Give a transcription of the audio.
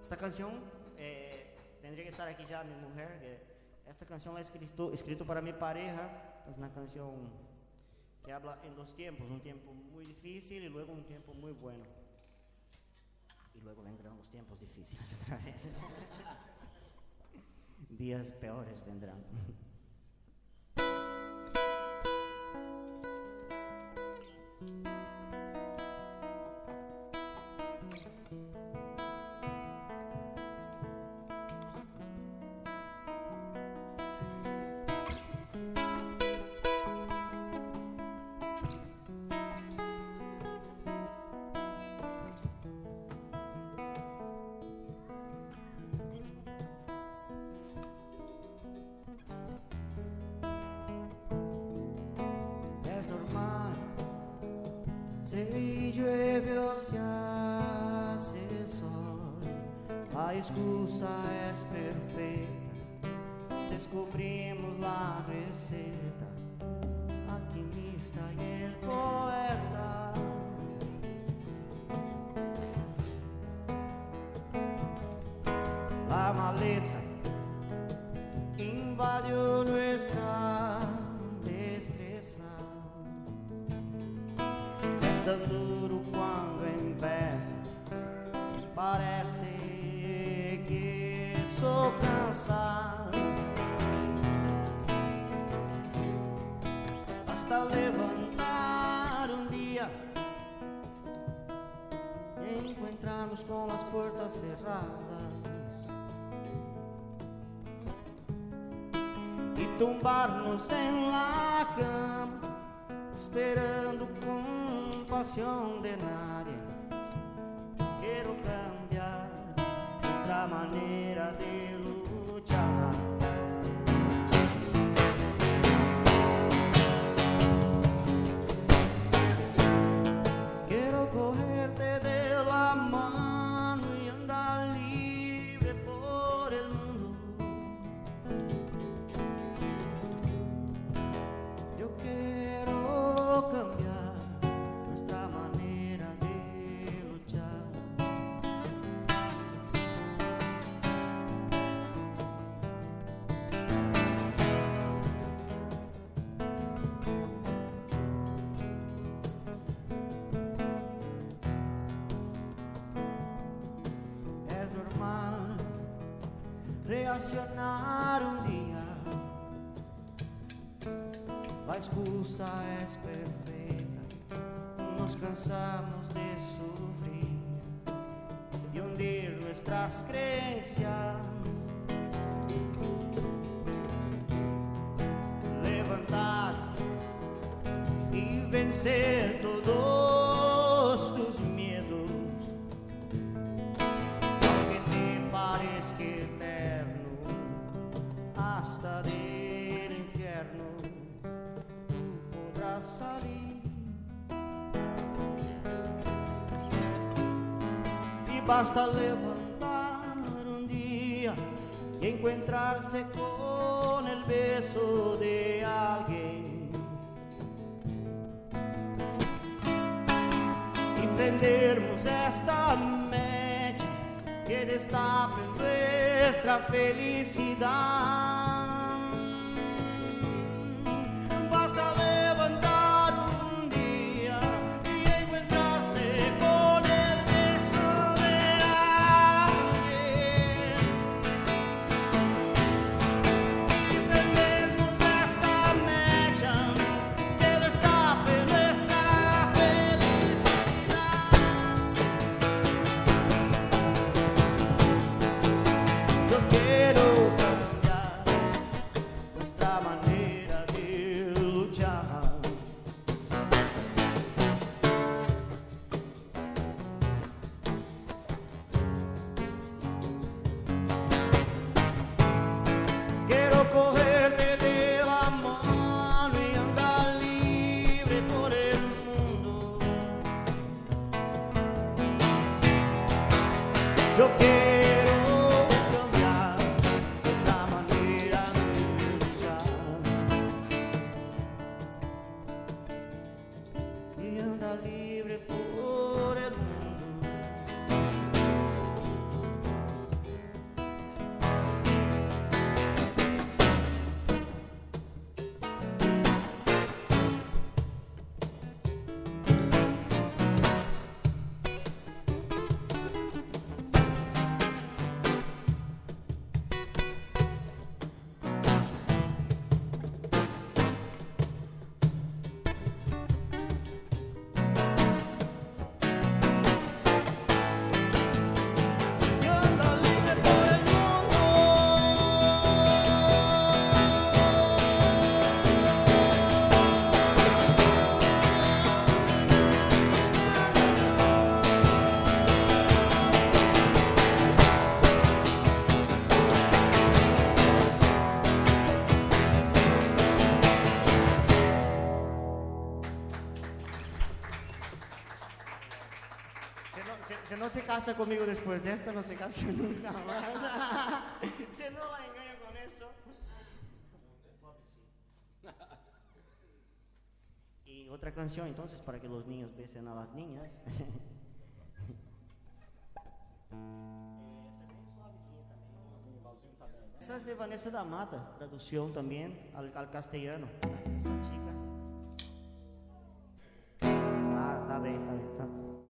Esta canción eh, tendría que estar aquí ya mi mujer. Que esta canción la escrito, escrito para mi pareja. Es una canción que habla en dos tiempos, un tiempo muy difícil y luego un tiempo muy bueno. Y luego vendrán los tiempos difíciles otra vez. Días peores vendrán. Se llueve o se hace sol, la excusa es perfecta. Descubrimos la receta, alquimista y el poeta. La maleza Tan duro cuando empieza, parece que eso cansa. Basta levantar un día y encontrarnos con las puertas cerradas. e tumbar-nos em la cama, esperando com emoción de nadie. Reaccionar un día. La excusa es perfecta, nos cansamos de sufrir y hundir nuestras creencias. Levantar y vencer todos basta levantar un día y encontrarse con el beso de alguien. Y prendermos esta mecha que destape nuestra felicidad. lo se casa conmigo después de esta, no se casa nunca más. se no la engaño con eso. Y otra canción entonces para que los niños besen a las niñas. Esa es de Vanessa da Mata, traducción también al, al castellano.